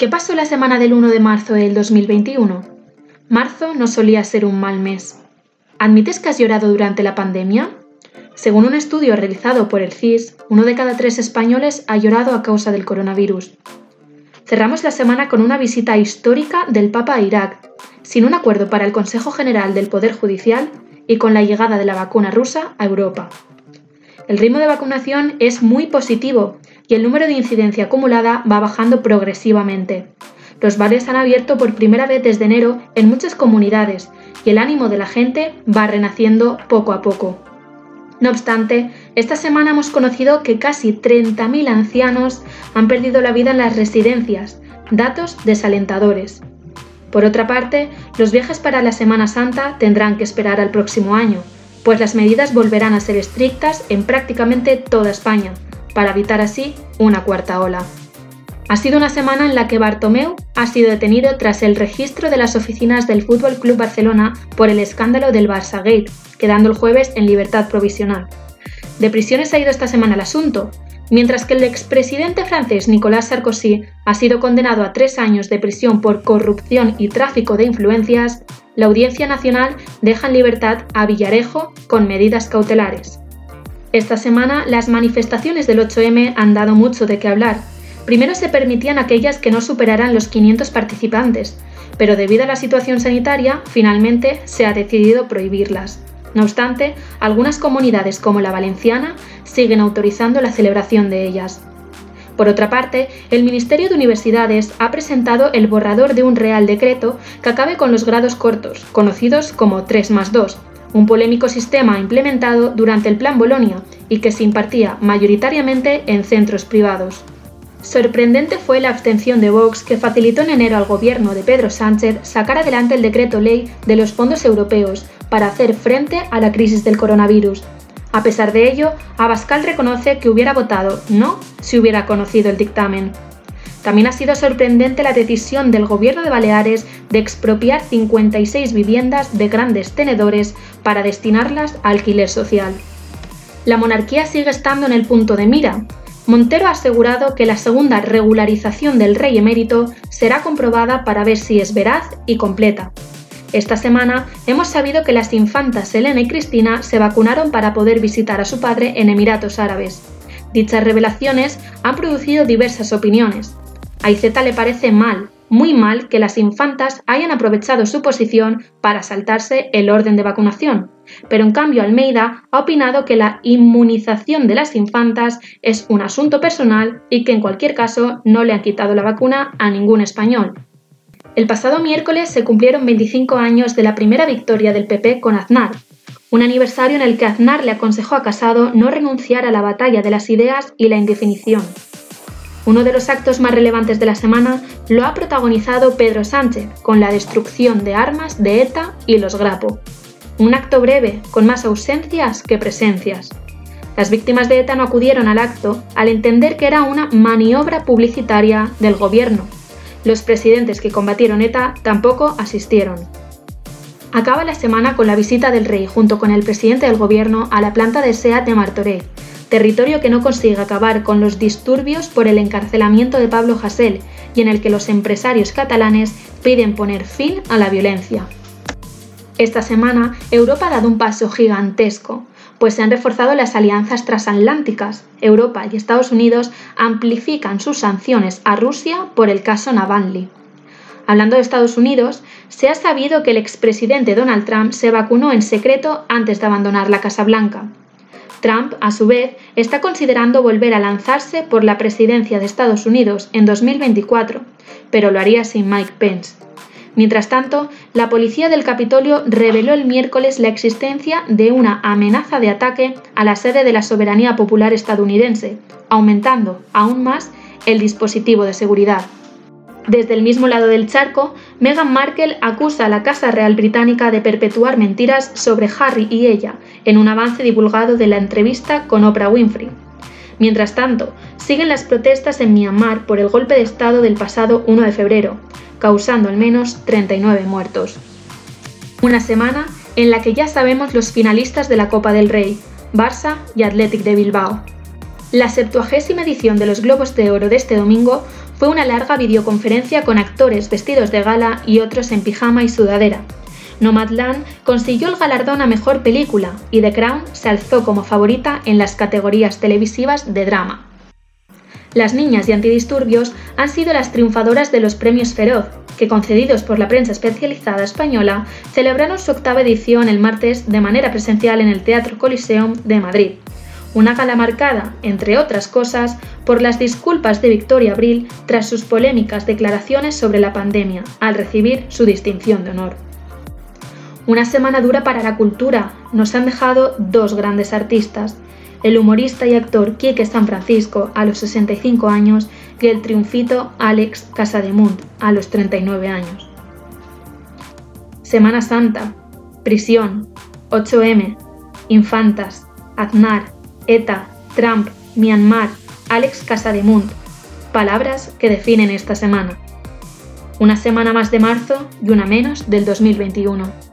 ¿Qué pasó la semana del 1 de marzo del 2021? Marzo no solía ser un mal mes. ¿Admites que has llorado durante la pandemia? Según un estudio realizado por el CIS, uno de cada tres españoles ha llorado a causa del coronavirus. Cerramos la semana con una visita histórica del Papa a Irak, sin un acuerdo para el Consejo General del Poder Judicial y con la llegada de la vacuna rusa a Europa. El ritmo de vacunación es muy positivo y el número de incidencia acumulada va bajando progresivamente. Los bares han abierto por primera vez desde enero en muchas comunidades y el ánimo de la gente va renaciendo poco a poco. No obstante, esta semana hemos conocido que casi 30.000 ancianos han perdido la vida en las residencias, datos desalentadores. Por otra parte, los viajes para la Semana Santa tendrán que esperar al próximo año, pues las medidas volverán a ser estrictas en prácticamente toda España, para evitar así una cuarta ola. Ha sido una semana en la que Bartomeu ha sido detenido tras el registro de las oficinas del Fútbol Club Barcelona por el escándalo del Barça Gate, quedando el jueves en libertad provisional. De prisiones ha ido esta semana el asunto, mientras que el expresidente francés Nicolas Sarkozy ha sido condenado a tres años de prisión por corrupción y tráfico de influencias, la Audiencia Nacional deja en libertad a Villarejo con medidas cautelares. Esta semana las manifestaciones del 8M han dado mucho de qué hablar. Primero se permitían aquellas que no superaran los 500 participantes, pero debido a la situación sanitaria, finalmente se ha decidido prohibirlas. No obstante, algunas comunidades como la valenciana siguen autorizando la celebración de ellas. Por otra parte, el Ministerio de Universidades ha presentado el borrador de un Real Decreto que acabe con los grados cortos, conocidos como 3 más 2, un polémico sistema implementado durante el Plan Bolonia y que se impartía mayoritariamente en centros privados. Sorprendente fue la abstención de Vox que facilitó en enero al gobierno de Pedro Sánchez sacar adelante el decreto ley de los fondos europeos para hacer frente a la crisis del coronavirus. A pesar de ello, Abascal reconoce que hubiera votado no si hubiera conocido el dictamen. También ha sido sorprendente la decisión del Gobierno de Baleares de expropiar 56 viviendas de grandes tenedores para destinarlas a alquiler social. La monarquía sigue estando en el punto de mira. Montero ha asegurado que la segunda regularización del rey emérito será comprobada para ver si es veraz y completa. Esta semana hemos sabido que las infantas Elena y Cristina se vacunaron para poder visitar a su padre en Emiratos Árabes. Dichas revelaciones han producido diversas opiniones. A Izeta le parece mal, muy mal, que las infantas hayan aprovechado su posición para saltarse el orden de vacunación, pero en cambio Almeida ha opinado que la inmunización de las infantas es un asunto personal y que en cualquier caso no le han quitado la vacuna a ningún español. El pasado miércoles se cumplieron 25 años de la primera victoria del PP con Aznar, un aniversario en el que Aznar le aconsejó a Casado no renunciar a la batalla de las ideas y la indefinición. Uno de los actos más relevantes de la semana lo ha protagonizado Pedro Sánchez con la destrucción de armas de ETA y los Grapo. Un acto breve, con más ausencias que presencias. Las víctimas de ETA no acudieron al acto al entender que era una maniobra publicitaria del gobierno. Los presidentes que combatieron ETA tampoco asistieron. Acaba la semana con la visita del rey junto con el presidente del gobierno a la planta de SEAT de Martorell, territorio que no consigue acabar con los disturbios por el encarcelamiento de Pablo Hasél y en el que los empresarios catalanes piden poner fin a la violencia. Esta semana, Europa ha dado un paso gigantesco, pues se han reforzado las alianzas transatlánticas. Europa y Estados Unidos amplifican sus sanciones a Rusia por el caso Navalny. Hablando de Estados Unidos, se ha sabido que el expresidente Donald Trump se vacunó en secreto antes de abandonar la Casa Blanca. Trump, a su vez, está considerando volver a lanzarse por la presidencia de Estados Unidos en 2024, pero lo haría sin Mike Pence. Mientras tanto, la policía del Capitolio reveló el miércoles la existencia de una amenaza de ataque a la sede de la soberanía popular estadounidense, aumentando aún más el dispositivo de seguridad. Desde el mismo lado del charco, Meghan Markle acusa a la Casa Real Británica de perpetuar mentiras sobre Harry y ella en un avance divulgado de la entrevista con Oprah Winfrey. Mientras tanto, siguen las protestas en Myanmar por el golpe de Estado del pasado 1 de febrero, causando al menos 39 muertos. Una semana en la que ya sabemos los finalistas de la Copa del Rey, Barça y Athletic de Bilbao. La 70 edición de los Globos de Oro de este domingo fue una larga videoconferencia con actores vestidos de gala y otros en pijama y sudadera. Nomadland consiguió el galardón a mejor película y The Crown se alzó como favorita en las categorías televisivas de drama. Las niñas y antidisturbios han sido las triunfadoras de los premios Feroz, que concedidos por la prensa especializada española, celebraron su octava edición el martes de manera presencial en el Teatro Coliseum de Madrid. Una gala marcada, entre otras cosas, por las disculpas de Victoria Abril tras sus polémicas declaraciones sobre la pandemia, al recibir su distinción de honor. Una semana dura para la cultura, nos han dejado dos grandes artistas, el humorista y actor Quique San Francisco a los 65 años y el triunfito Alex Casademunt a los 39 años. Semana Santa, prisión, 8M, infantas, Aznar, ETA, Trump, Myanmar, Alex Casademunt, palabras que definen esta semana. Una semana más de marzo y una menos del 2021.